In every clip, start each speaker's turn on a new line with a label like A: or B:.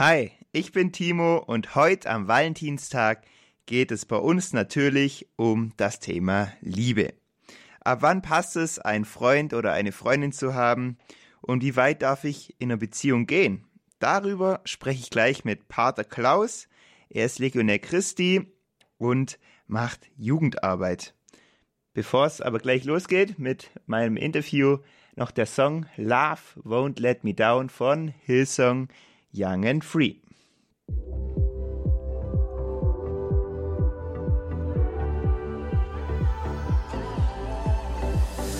A: Hi, ich bin Timo und heute am Valentinstag geht es bei uns natürlich um das Thema Liebe. Ab wann passt es, einen Freund oder eine Freundin zu haben und wie weit darf ich in einer Beziehung gehen? Darüber spreche ich gleich mit Pater Klaus. Er ist Legionär Christi und macht Jugendarbeit. Bevor es aber gleich losgeht mit meinem Interview, noch der Song Love Won't Let Me Down von Hillsong Young and Free.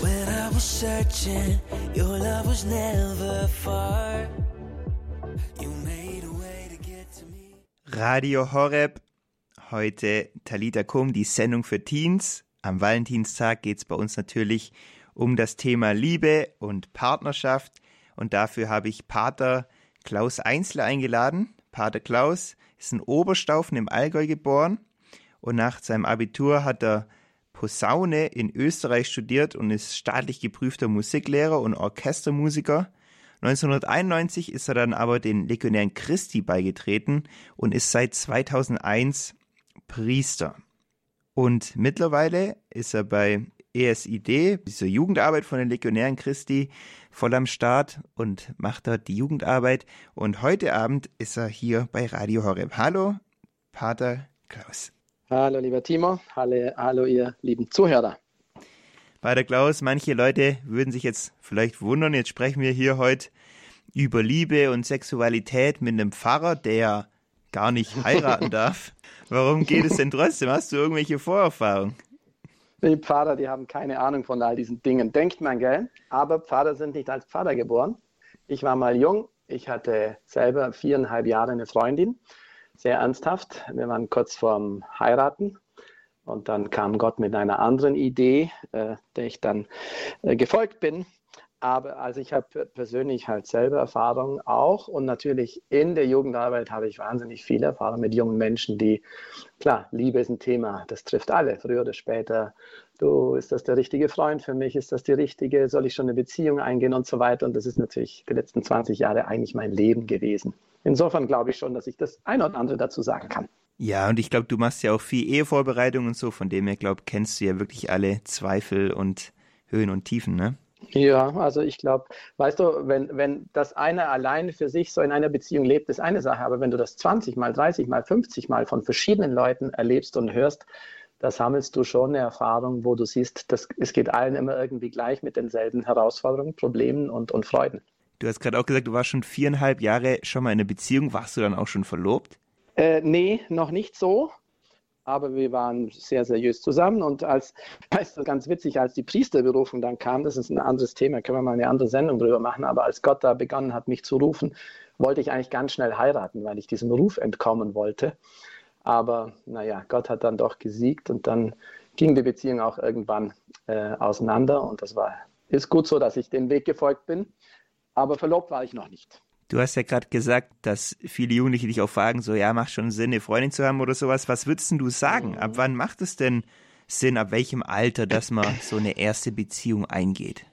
A: When I was searching, your love was never far. You made a way to get to me. Radio Horeb, heute Talita Kum, die Sendung für Teens. Am Valentinstag geht es bei uns natürlich um das Thema Liebe und Partnerschaft. Und dafür habe ich Pater Klaus Einzler eingeladen. Pater Klaus ist in Oberstaufen im Allgäu geboren und nach seinem Abitur hat er Posaune in Österreich studiert und ist staatlich geprüfter Musiklehrer und Orchestermusiker. 1991 ist er dann aber den Legionären Christi beigetreten und ist seit 2001 Priester. Und mittlerweile ist er bei ESID, dieser Jugendarbeit von den Legionären Christi, voll am Start und macht dort die Jugendarbeit. Und heute Abend ist er hier bei Radio Horeb. Hallo, Pater Klaus.
B: Hallo, lieber Timo. Hallo, hallo, ihr lieben Zuhörer.
A: Pater Klaus, manche Leute würden sich jetzt vielleicht wundern, jetzt sprechen wir hier heute über Liebe und Sexualität mit einem Pfarrer, der gar nicht heiraten darf. Warum geht es denn trotzdem? Hast du irgendwelche Vorerfahrungen?
B: Die Pfarrer, die haben keine Ahnung von all diesen Dingen, denkt man, gell? Aber Pfarrer sind nicht als Pfarrer geboren. Ich war mal jung, ich hatte selber viereinhalb Jahre eine Freundin, sehr ernsthaft. Wir waren kurz vorm Heiraten und dann kam Gott mit einer anderen Idee, äh, der ich dann äh, gefolgt bin. Aber also ich habe persönlich halt selber Erfahrung auch und natürlich in der Jugendarbeit habe ich wahnsinnig viel Erfahrung mit jungen Menschen, die, klar, Liebe ist ein Thema, das trifft alle, früher oder später. Du, ist das der richtige Freund für mich? Ist das die richtige? Soll ich schon eine Beziehung eingehen und so weiter? Und das ist natürlich die letzten 20 Jahre eigentlich mein Leben gewesen. Insofern glaube ich schon, dass ich das ein oder andere dazu sagen kann.
A: Ja, und ich glaube, du machst ja auch viel Ehevorbereitung und so, von dem her, glaube kennst du ja wirklich alle Zweifel und Höhen und Tiefen, ne?
B: Ja, also ich glaube, weißt du, wenn, wenn das eine alleine für sich so in einer Beziehung lebt, ist eine Sache, aber wenn du das 20 mal, 30 mal, 50 mal von verschiedenen Leuten erlebst und hörst, da sammelst du schon eine Erfahrung, wo du siehst, dass, es geht allen immer irgendwie gleich mit denselben Herausforderungen, Problemen und, und Freuden.
A: Du hast gerade auch gesagt, du warst schon viereinhalb Jahre schon mal in einer Beziehung. Warst du dann auch schon verlobt?
B: Äh, nee, noch nicht so aber wir waren sehr seriös zusammen und als, du, ganz witzig, als die Priesterberufung dann kam, das ist ein anderes Thema, können wir mal eine andere Sendung drüber machen, aber als Gott da begonnen hat, mich zu rufen, wollte ich eigentlich ganz schnell heiraten, weil ich diesem Ruf entkommen wollte. Aber naja, Gott hat dann doch gesiegt und dann ging die Beziehung auch irgendwann äh, auseinander und das war, ist gut so, dass ich den Weg gefolgt bin, aber verlobt war ich noch nicht.
A: Du hast ja gerade gesagt, dass viele Jugendliche dich auch fragen, so ja, macht schon Sinn, eine Freundin zu haben oder sowas. Was würdest du sagen? Ab wann macht es denn Sinn, ab welchem Alter, dass man so eine erste Beziehung eingeht?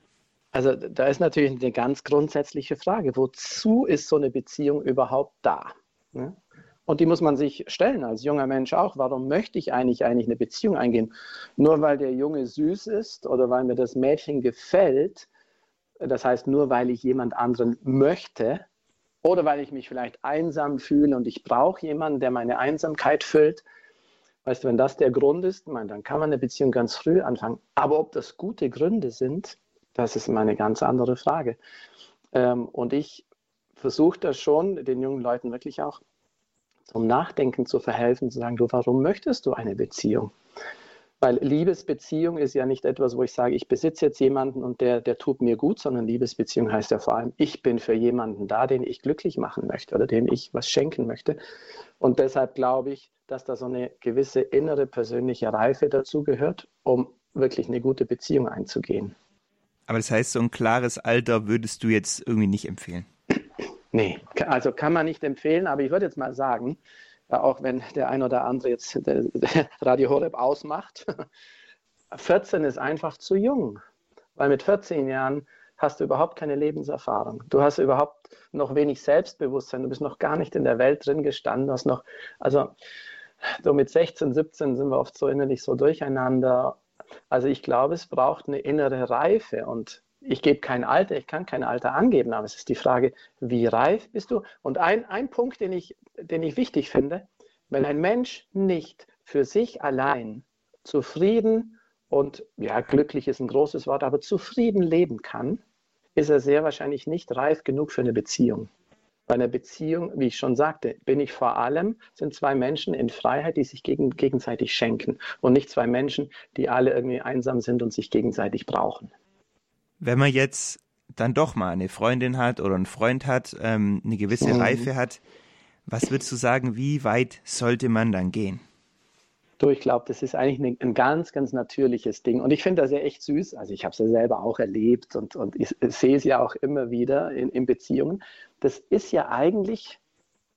B: Also da ist natürlich eine ganz grundsätzliche Frage, wozu ist so eine Beziehung überhaupt da? Ne? Und die muss man sich stellen als junger Mensch auch. Warum möchte ich eigentlich eigentlich eine Beziehung eingehen? Nur weil der Junge süß ist oder weil mir das Mädchen gefällt, das heißt nur weil ich jemand anderen möchte, oder weil ich mich vielleicht einsam fühle und ich brauche jemanden, der meine Einsamkeit füllt. Weißt du, wenn das der Grund ist, meine, dann kann man eine Beziehung ganz früh anfangen. Aber ob das gute Gründe sind, das ist meine ganz andere Frage. Ähm, und ich versuche das schon, den jungen Leuten wirklich auch zum Nachdenken zu verhelfen, zu sagen, du, warum möchtest du eine Beziehung? Weil Liebesbeziehung ist ja nicht etwas, wo ich sage, ich besitze jetzt jemanden und der, der tut mir gut, sondern Liebesbeziehung heißt ja vor allem, ich bin für jemanden da, den ich glücklich machen möchte oder dem ich was schenken möchte. Und deshalb glaube ich, dass da so eine gewisse innere persönliche Reife dazu gehört, um wirklich eine gute Beziehung einzugehen.
A: Aber das heißt, so ein klares Alter würdest du jetzt irgendwie nicht empfehlen?
B: Nee, also kann man nicht empfehlen, aber ich würde jetzt mal sagen, auch wenn der ein oder andere jetzt Radio Horeb ausmacht. 14 ist einfach zu jung, weil mit 14 Jahren hast du überhaupt keine Lebenserfahrung. Du hast überhaupt noch wenig Selbstbewusstsein. Du bist noch gar nicht in der Welt drin gestanden. Hast noch, also so mit 16, 17 sind wir oft so innerlich so durcheinander. Also ich glaube, es braucht eine innere Reife und ich gebe kein Alter, ich kann kein Alter angeben, aber es ist die Frage, wie reif bist du? Und ein, ein Punkt, den ich, den ich wichtig finde, wenn ein Mensch nicht für sich allein zufrieden und, ja, glücklich ist ein großes Wort, aber zufrieden leben kann, ist er sehr wahrscheinlich nicht reif genug für eine Beziehung. Bei einer Beziehung, wie ich schon sagte, bin ich vor allem, sind zwei Menschen in Freiheit, die sich gegen, gegenseitig schenken und nicht zwei Menschen, die alle irgendwie einsam sind und sich gegenseitig brauchen.
A: Wenn man jetzt dann doch mal eine Freundin hat oder einen Freund hat, ähm, eine gewisse mhm. Reife hat, was würdest du sagen, wie weit sollte man dann gehen?
B: Du, ich glaube, das ist eigentlich ein ganz, ganz natürliches Ding. Und ich finde das ja echt süß. Also ich habe es ja selber auch erlebt und, und ich sehe es ja auch immer wieder in, in Beziehungen. Das ist ja eigentlich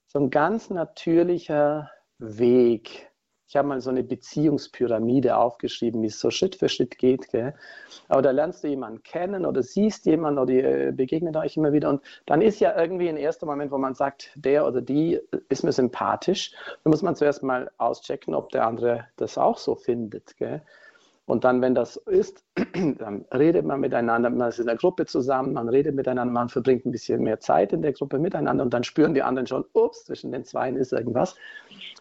B: so ein ganz natürlicher Weg, ich habe mal so eine Beziehungspyramide aufgeschrieben, wie es so Schritt für Schritt geht. Gell? Aber da lernst du jemanden kennen oder siehst jemanden oder ihr begegnet euch immer wieder. Und dann ist ja irgendwie ein erster Moment, wo man sagt, der oder die ist mir sympathisch. Da muss man zuerst mal auschecken, ob der andere das auch so findet. Gell? Und dann, wenn das ist, dann redet man miteinander, man ist in der Gruppe zusammen, man redet miteinander, man verbringt ein bisschen mehr Zeit in der Gruppe miteinander und dann spüren die anderen schon, ups, zwischen den Zweien ist irgendwas.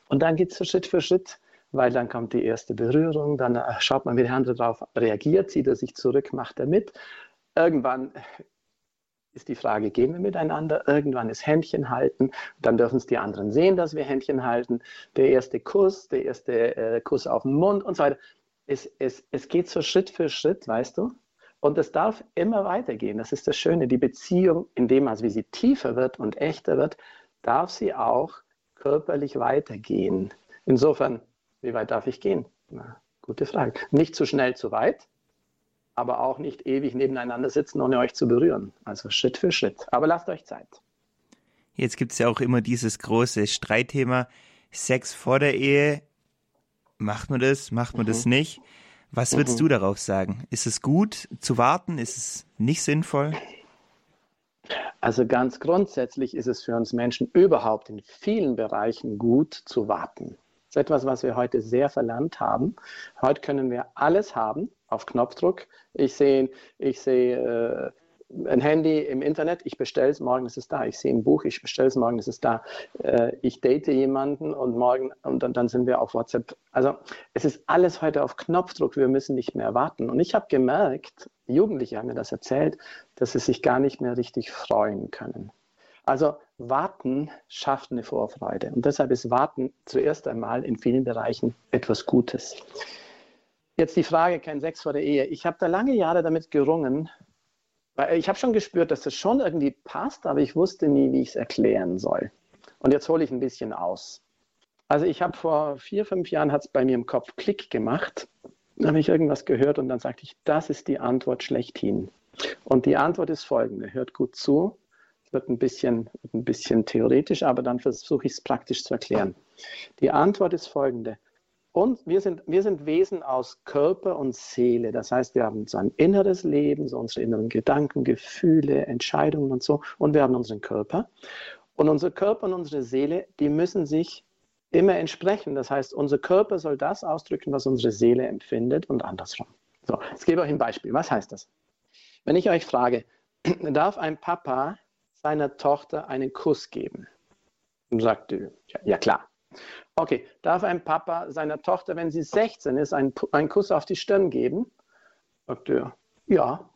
B: Und dann geht es so Schritt für Schritt, weil dann kommt die erste Berührung, dann äh, schaut man, wie der andere darauf reagiert, zieht er sich zurück, macht er mit. Irgendwann ist die Frage, gehen wir miteinander? Irgendwann ist Händchen halten. Dann dürfen es die anderen sehen, dass wir Händchen halten. Der erste Kuss, der erste äh, Kuss auf den Mund und so weiter. Es, es, es geht so Schritt für Schritt, weißt du? Und es darf immer weitergehen. Das ist das Schöne. Die Beziehung, in dem also wie sie tiefer wird und echter wird, darf sie auch körperlich weitergehen. Insofern, wie weit darf ich gehen? Na, gute Frage. Nicht zu schnell zu weit, aber auch nicht ewig nebeneinander sitzen, ohne euch zu berühren. Also Schritt für Schritt. Aber lasst euch Zeit.
A: Jetzt gibt es ja auch immer dieses große Streitthema Sex vor der Ehe. Macht man das? Macht man mhm. das nicht? Was würdest mhm. du darauf sagen? Ist es gut zu warten? Ist es nicht sinnvoll?
B: Also ganz grundsätzlich ist es für uns Menschen überhaupt in vielen Bereichen gut zu warten. Das ist etwas, was wir heute sehr verlernt haben. Heute können wir alles haben auf Knopfdruck. Ich sehe, ich sehe äh, ein Handy im Internet, ich bestelle es, morgen ist es da. Ich sehe ein Buch, ich bestelle es, morgen ist es da. Äh, ich date jemanden und morgen und dann, dann, sind wir auf WhatsApp. Also es ist alles heute auf Knopfdruck. Wir müssen nicht mehr warten. Und ich habe gemerkt, Jugendliche haben mir das erzählt, dass sie sich gar nicht mehr richtig freuen können. Also Warten schafft eine Vorfreude. Und deshalb ist Warten zuerst einmal in vielen Bereichen etwas Gutes. Jetzt die Frage, kein Sex vor der Ehe. Ich habe da lange Jahre damit gerungen, weil ich habe schon gespürt, dass das schon irgendwie passt, aber ich wusste nie, wie ich es erklären soll. Und jetzt hole ich ein bisschen aus. Also ich habe vor vier, fünf Jahren, hat es bei mir im Kopf Klick gemacht dann habe ich irgendwas gehört und dann sagte ich, das ist die Antwort schlechthin. Und die Antwort ist folgende, hört gut zu, wird ein bisschen, ein bisschen theoretisch, aber dann versuche ich es praktisch zu erklären. Die Antwort ist folgende, und wir sind, wir sind Wesen aus Körper und Seele. Das heißt, wir haben so ein inneres Leben, so unsere inneren Gedanken, Gefühle, Entscheidungen und so. Und wir haben unseren Körper. Und unser Körper und unsere Seele, die müssen sich immer entsprechen. Das heißt, unser Körper soll das ausdrücken, was unsere Seele empfindet und andersrum. So, jetzt gebe ich euch ein Beispiel. Was heißt das? Wenn ich euch frage, darf ein Papa seiner Tochter einen Kuss geben? Und sagt, ja, ja klar. Okay, darf ein Papa seiner Tochter, wenn sie 16 ist, einen, einen Kuss auf die Stirn geben? Sagt er, ja.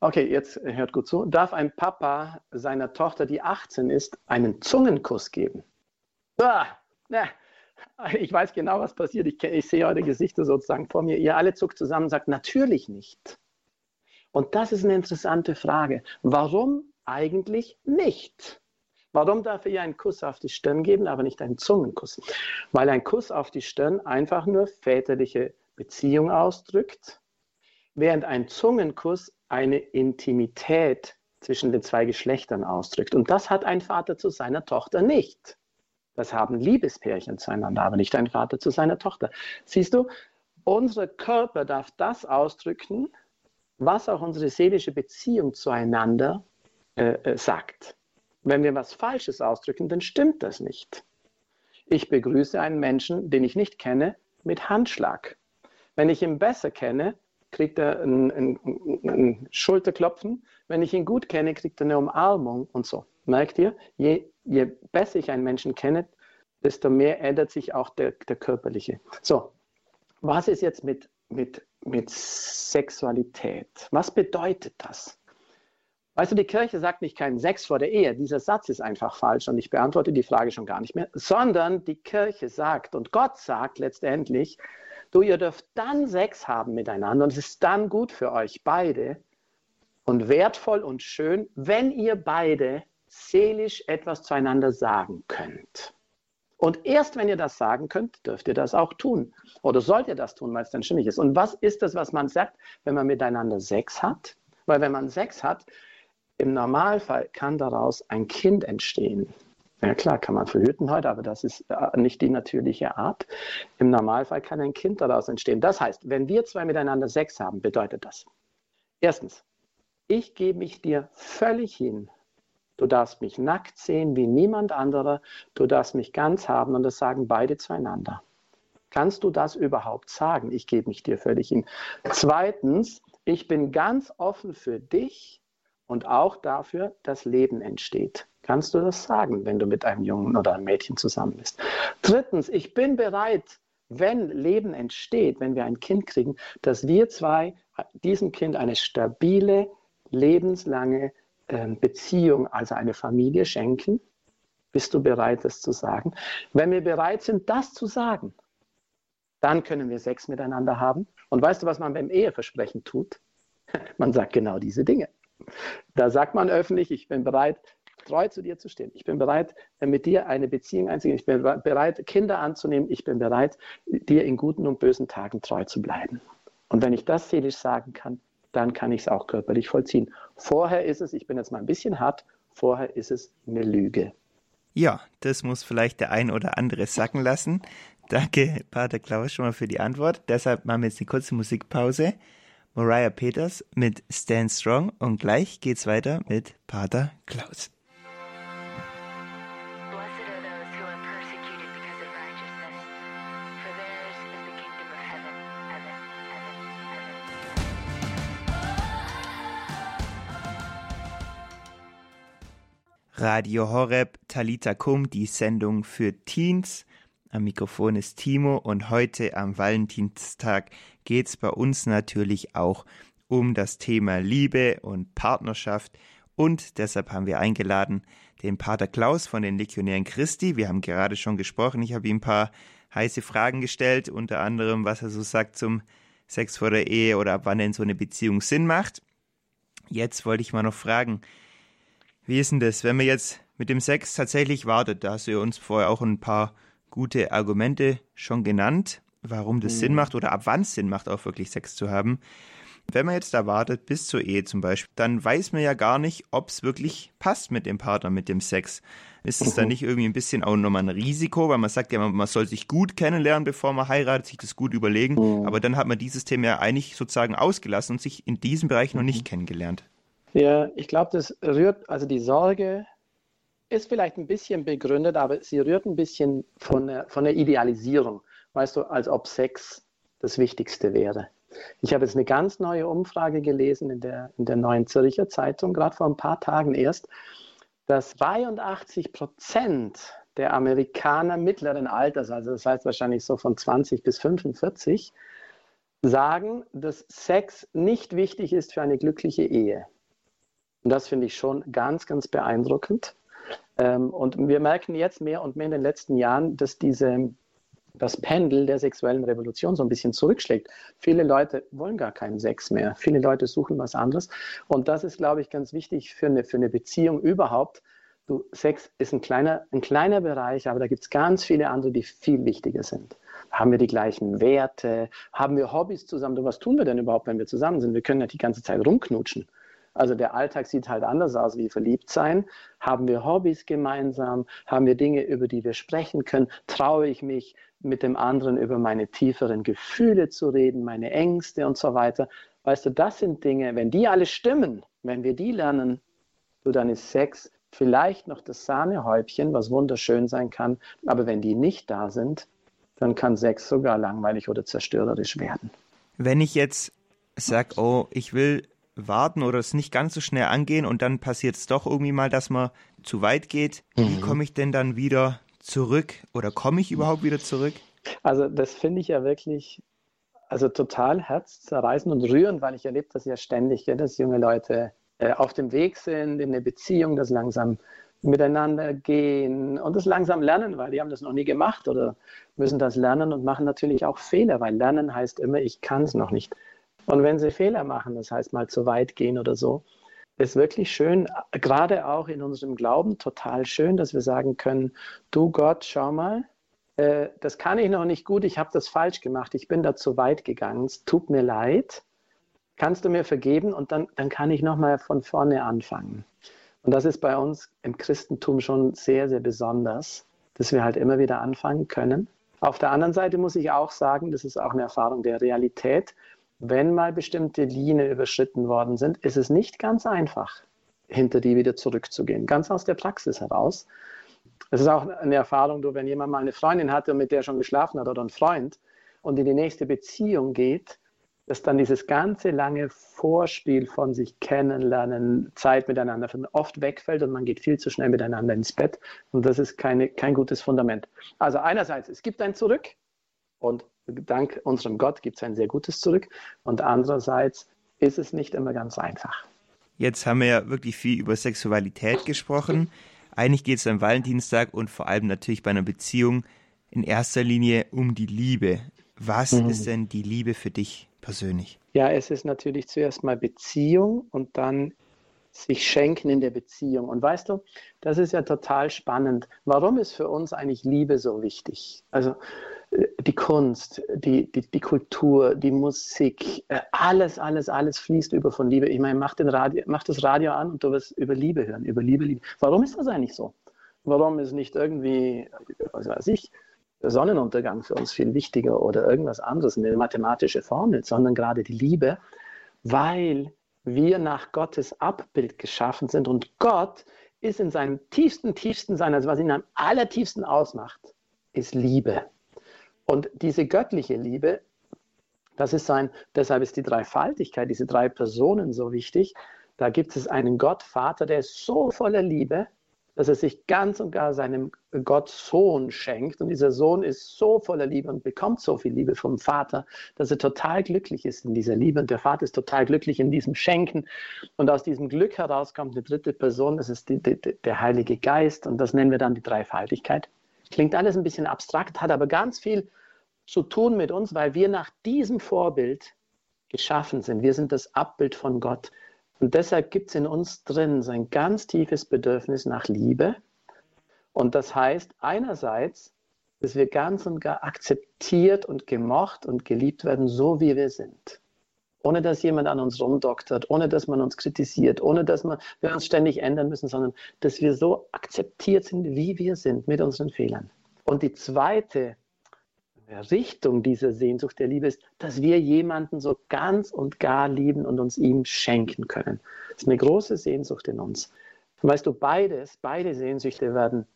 B: Okay, jetzt hört gut zu. Darf ein Papa seiner Tochter, die 18 ist, einen Zungenkuss geben? Ah, na, ich weiß genau, was passiert. Ich, ich sehe eure Gesichter sozusagen vor mir. Ihr alle zuckt zusammen und sagt, natürlich nicht. Und das ist eine interessante Frage. Warum eigentlich nicht? Warum darf ihr einen Kuss auf die Stirn geben, aber nicht einen Zungenkuss? Weil ein Kuss auf die Stirn einfach nur väterliche Beziehung ausdrückt, während ein Zungenkuss eine Intimität zwischen den zwei Geschlechtern ausdrückt. Und das hat ein Vater zu seiner Tochter nicht. Das haben Liebespärchen zueinander, aber nicht ein Vater zu seiner Tochter. Siehst du, unser Körper darf das ausdrücken, was auch unsere seelische Beziehung zueinander äh, äh, sagt. Wenn wir was Falsches ausdrücken, dann stimmt das nicht. Ich begrüße einen Menschen, den ich nicht kenne, mit Handschlag. Wenn ich ihn besser kenne, kriegt er ein, ein, ein, Schulterklopfen. Wenn ich ihn gut kenne, kriegt er eine Umarmung und so. Merkt ihr? Je, je besser ich einen Menschen kenne, desto mehr ändert sich auch der, der körperliche. So, was ist jetzt mit, mit, mit Sexualität? Was bedeutet das? Weißt du, die Kirche sagt nicht keinen Sex vor der Ehe. Dieser Satz ist einfach falsch und ich beantworte die Frage schon gar nicht mehr, sondern die Kirche sagt und Gott sagt letztendlich, du, ihr dürft dann Sex haben miteinander und es ist dann gut für euch beide und wertvoll und schön, wenn ihr beide seelisch etwas zueinander sagen könnt. Und erst wenn ihr das sagen könnt, dürft ihr das auch tun. Oder sollt ihr das tun, weil es dann stimmig ist. Und was ist das, was man sagt, wenn man miteinander Sex hat? Weil wenn man Sex hat, im Normalfall kann daraus ein Kind entstehen. Ja klar, kann man verhüten heute, aber das ist äh, nicht die natürliche Art. Im Normalfall kann ein Kind daraus entstehen. Das heißt, wenn wir zwei miteinander Sex haben, bedeutet das. Erstens, ich gebe mich dir völlig hin. Du darfst mich nackt sehen wie niemand anderer. Du darfst mich ganz haben und das sagen beide zueinander. Kannst du das überhaupt sagen? Ich gebe mich dir völlig hin. Zweitens, ich bin ganz offen für dich und auch dafür, dass Leben entsteht. Kannst du das sagen, wenn du mit einem Jungen oder einem Mädchen zusammen bist? Drittens, ich bin bereit, wenn Leben entsteht, wenn wir ein Kind kriegen, dass wir zwei diesem Kind eine stabile, lebenslange äh, Beziehung, also eine Familie schenken. Bist du bereit, das zu sagen? Wenn wir bereit sind, das zu sagen, dann können wir Sex miteinander haben. Und weißt du, was man beim Eheversprechen tut? Man sagt genau diese Dinge. Da sagt man öffentlich, ich bin bereit, treu zu dir zu stehen. Ich bin bereit, mit dir eine Beziehung einzugehen. Ich bin bereit, Kinder anzunehmen. Ich bin bereit, dir in guten und bösen Tagen treu zu bleiben. Und wenn ich das seelisch sagen kann, dann kann ich es auch körperlich vollziehen. Vorher ist es, ich bin jetzt mal ein bisschen hart, vorher ist es eine Lüge.
A: Ja, das muss vielleicht der ein oder andere sacken lassen. Danke, Pater Klaus, schon mal für die Antwort. Deshalb machen wir jetzt eine kurze Musikpause. Mariah Peters mit Stand Strong und gleich geht's weiter mit Pater Klaus. Radio Horeb Talita Kum, die Sendung für Teens. Am Mikrofon ist Timo und heute am Valentinstag geht es bei uns natürlich auch um das Thema Liebe und Partnerschaft. Und deshalb haben wir eingeladen den Pater Klaus von den Legionären Christi. Wir haben gerade schon gesprochen. Ich habe ihm ein paar heiße Fragen gestellt, unter anderem, was er so sagt zum Sex vor der Ehe oder ab wann denn so eine Beziehung Sinn macht. Jetzt wollte ich mal noch fragen, wie ist denn das, wenn man jetzt mit dem Sex tatsächlich wartet? Da hast du uns vorher auch ein paar gute Argumente schon genannt, warum das mhm. Sinn macht oder ab wann es Sinn macht, auch wirklich Sex zu haben. Wenn man jetzt da wartet, bis zur Ehe zum Beispiel, dann weiß man ja gar nicht, ob es wirklich passt mit dem Partner, mit dem Sex. Ist es mhm. dann nicht irgendwie ein bisschen auch nochmal ein Risiko, weil man sagt ja, man, man, soll sich gut kennenlernen, bevor man heiratet, sich das gut überlegen. Mhm. Aber dann hat man dieses Thema ja eigentlich sozusagen ausgelassen und sich in diesem Bereich noch nicht mhm. kennengelernt.
B: Ja, ich glaube, das rührt, also die Sorge ist vielleicht ein bisschen begründet, aber sie rührt ein bisschen von der, von der Idealisierung. Weißt du, als ob Sex das Wichtigste wäre. Ich habe jetzt eine ganz neue Umfrage gelesen in der, in der Neuen Zürcher Zeitung, gerade vor ein paar Tagen erst, dass 82 Prozent der Amerikaner mittleren Alters, also das heißt wahrscheinlich so von 20 bis 45, sagen, dass Sex nicht wichtig ist für eine glückliche Ehe. Und das finde ich schon ganz, ganz beeindruckend. Ähm, und wir merken jetzt mehr und mehr in den letzten Jahren, dass diese, das Pendel der sexuellen Revolution so ein bisschen zurückschlägt. Viele Leute wollen gar keinen Sex mehr. Viele Leute suchen was anderes. Und das ist, glaube ich, ganz wichtig für eine, für eine Beziehung überhaupt. Du, Sex ist ein kleiner, ein kleiner Bereich, aber da gibt es ganz viele andere, die viel wichtiger sind. Haben wir die gleichen Werte? Haben wir Hobbys zusammen? Du, was tun wir denn überhaupt, wenn wir zusammen sind? Wir können ja die ganze Zeit rumknutschen. Also der Alltag sieht halt anders aus wie verliebt sein. Haben wir Hobbys gemeinsam? Haben wir Dinge, über die wir sprechen können? Traue ich mich, mit dem anderen über meine tieferen Gefühle zu reden, meine Ängste und so weiter? Weißt du, das sind Dinge, wenn die alle stimmen, wenn wir die lernen, du, dann ist Sex vielleicht noch das Sahnehäubchen, was wunderschön sein kann. Aber wenn die nicht da sind, dann kann Sex sogar langweilig oder zerstörerisch werden.
A: Wenn ich jetzt sage, oh, ich will warten oder es nicht ganz so schnell angehen und dann passiert es doch irgendwie mal, dass man zu weit geht, mhm. wie komme ich denn dann wieder zurück oder komme ich überhaupt wieder zurück?
B: Also das finde ich ja wirklich also total herzzerreißend und rührend, weil ich erlebe das ja ständig, ja, dass junge Leute äh, auf dem Weg sind in eine Beziehung, das langsam miteinander gehen und das langsam lernen, weil die haben das noch nie gemacht oder müssen das lernen und machen natürlich auch Fehler, weil lernen heißt immer, ich kann es noch nicht. Und wenn sie Fehler machen, das heißt mal zu weit gehen oder so, ist wirklich schön, gerade auch in unserem Glauben total schön, dass wir sagen können, du Gott, schau mal, äh, das kann ich noch nicht gut, ich habe das falsch gemacht, ich bin da zu weit gegangen, es tut mir leid, kannst du mir vergeben und dann, dann kann ich nochmal von vorne anfangen. Und das ist bei uns im Christentum schon sehr, sehr besonders, dass wir halt immer wieder anfangen können. Auf der anderen Seite muss ich auch sagen, das ist auch eine Erfahrung der Realität, wenn mal bestimmte Linien überschritten worden sind, ist es nicht ganz einfach, hinter die wieder zurückzugehen. Ganz aus der Praxis heraus. Es ist auch eine Erfahrung, wenn jemand mal eine Freundin hatte und mit der schon geschlafen hat oder ein Freund und in die nächste Beziehung geht, dass dann dieses ganze lange Vorspiel von sich kennenlernen, Zeit miteinander oft wegfällt und man geht viel zu schnell miteinander ins Bett. Und das ist keine, kein gutes Fundament. Also einerseits, es gibt ein Zurück und dank unserem Gott gibt es ein sehr gutes Zurück. Und andererseits ist es nicht immer ganz einfach.
A: Jetzt haben wir ja wirklich viel über Sexualität gesprochen. Eigentlich geht es am Valentinstag und vor allem natürlich bei einer Beziehung in erster Linie um die Liebe. Was mhm. ist denn die Liebe für dich? persönlich?
B: Ja, es ist natürlich zuerst mal Beziehung und dann sich schenken in der Beziehung. Und weißt du, das ist ja total spannend. Warum ist für uns eigentlich Liebe so wichtig? Also die Kunst, die, die, die Kultur, die Musik, äh, alles, alles, alles fließt über von Liebe. Ich meine, mach, den Radio, mach das Radio an und du wirst über Liebe hören, über Liebe, Liebe. Warum ist das eigentlich so? Warum ist nicht irgendwie, was weiß ich, der Sonnenuntergang für uns viel wichtiger oder irgendwas anderes, eine mathematische Formel, sondern gerade die Liebe, weil wir nach Gottes Abbild geschaffen sind und Gott ist in seinem tiefsten, tiefsten Sein, also was ihn am allertiefsten ausmacht, ist Liebe. Und diese göttliche Liebe, das ist sein, deshalb ist die Dreifaltigkeit, diese drei Personen so wichtig. Da gibt es einen Gott, Vater, der ist so voller Liebe, dass er sich ganz und gar seinem Gott Sohn schenkt. Und dieser Sohn ist so voller Liebe und bekommt so viel Liebe vom Vater, dass er total glücklich ist in dieser Liebe. Und der Vater ist total glücklich in diesem Schenken. Und aus diesem Glück heraus kommt eine dritte Person, das ist die, die, der Heilige Geist. Und das nennen wir dann die Dreifaltigkeit. Klingt alles ein bisschen abstrakt, hat aber ganz viel zu tun mit uns, weil wir nach diesem Vorbild geschaffen sind. Wir sind das Abbild von Gott. Und deshalb gibt es in uns drin so ein ganz tiefes Bedürfnis nach Liebe. Und das heißt einerseits, dass wir ganz und gar akzeptiert und gemocht und geliebt werden, so wie wir sind. Ohne dass jemand an uns rumdoktert, ohne dass man uns kritisiert, ohne dass wir uns ständig ändern müssen, sondern dass wir so akzeptiert sind, wie wir sind, mit unseren Fehlern. Und die zweite Richtung dieser Sehnsucht der Liebe ist, dass wir jemanden so ganz und gar lieben und uns ihm schenken können. Das ist eine große Sehnsucht in uns. Und weißt du, beides, beide Sehnsüchte werden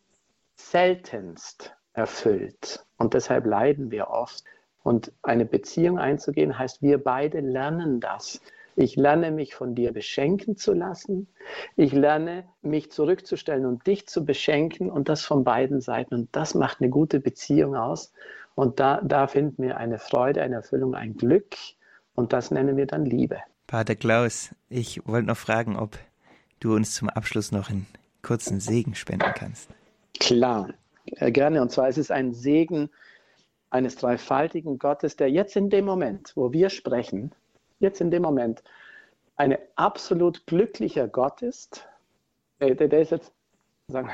B: seltenst erfüllt. Und deshalb leiden wir oft. Und eine Beziehung einzugehen heißt, wir beide lernen das. Ich lerne mich von dir beschenken zu lassen. Ich lerne mich zurückzustellen und dich zu beschenken und das von beiden Seiten. Und das macht eine gute Beziehung aus. Und da, da finden wir eine Freude, eine Erfüllung, ein Glück und das nennen wir dann Liebe.
A: Pater Klaus, ich wollte noch fragen, ob du uns zum Abschluss noch einen kurzen Segen spenden kannst.
B: Klar, äh, gerne. Und zwar ist es ein Segen eines dreifaltigen Gottes, der jetzt in dem Moment, wo wir sprechen, jetzt in dem Moment, ein absolut glücklicher Gott ist. Der, der ist jetzt, sagen,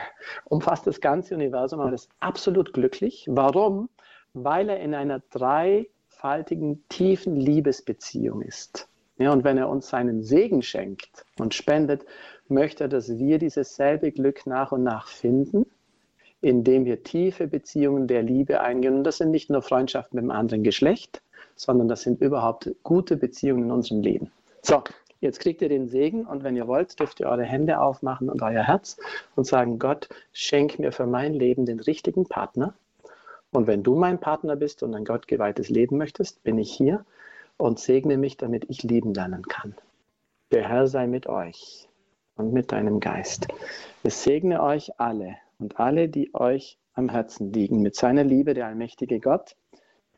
B: umfasst das ganze Universum, aber ist absolut glücklich. Warum? weil er in einer dreifaltigen, tiefen Liebesbeziehung ist. Ja, und wenn er uns seinen Segen schenkt und spendet, möchte er, dass wir dieses selbe Glück nach und nach finden, indem wir tiefe Beziehungen der Liebe eingehen. Und das sind nicht nur Freundschaften mit einem anderen Geschlecht, sondern das sind überhaupt gute Beziehungen in unserem Leben. So, jetzt kriegt ihr den Segen und wenn ihr wollt, dürft ihr eure Hände aufmachen und euer Herz und sagen, Gott, schenk mir für mein Leben den richtigen Partner. Und wenn du mein Partner bist und ein gottgeweihtes Leben möchtest, bin ich hier und segne mich, damit ich lieben lernen kann. Der Herr sei mit euch und mit deinem Geist. Es segne euch alle und alle, die euch am Herzen liegen, mit seiner Liebe, der allmächtige Gott,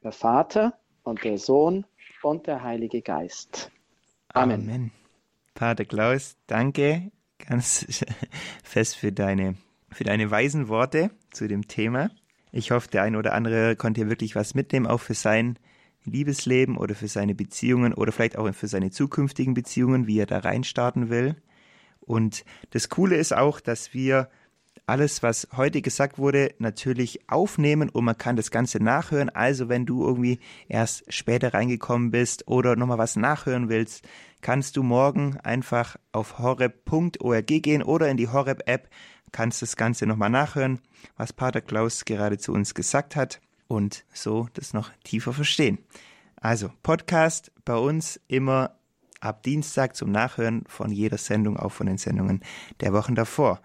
B: der Vater und der Sohn und der Heilige Geist.
A: Amen. Amen. Pater Klaus, danke ganz fest für deine, für deine weisen Worte zu dem Thema. Ich hoffe, der eine oder andere konnte hier wirklich was mitnehmen, auch für sein Liebesleben oder für seine Beziehungen oder vielleicht auch für seine zukünftigen Beziehungen, wie er da reinstarten will. Und das Coole ist auch, dass wir alles, was heute gesagt wurde, natürlich aufnehmen und man kann das Ganze nachhören. Also wenn du irgendwie erst später reingekommen bist oder nochmal was nachhören willst, kannst du morgen einfach auf horeb.org gehen oder in die Horeb-App, kannst das Ganze nochmal nachhören, was Pater Klaus gerade zu uns gesagt hat und so das noch tiefer verstehen. Also Podcast bei uns immer ab Dienstag zum Nachhören von jeder Sendung, auch von den Sendungen der Wochen davor.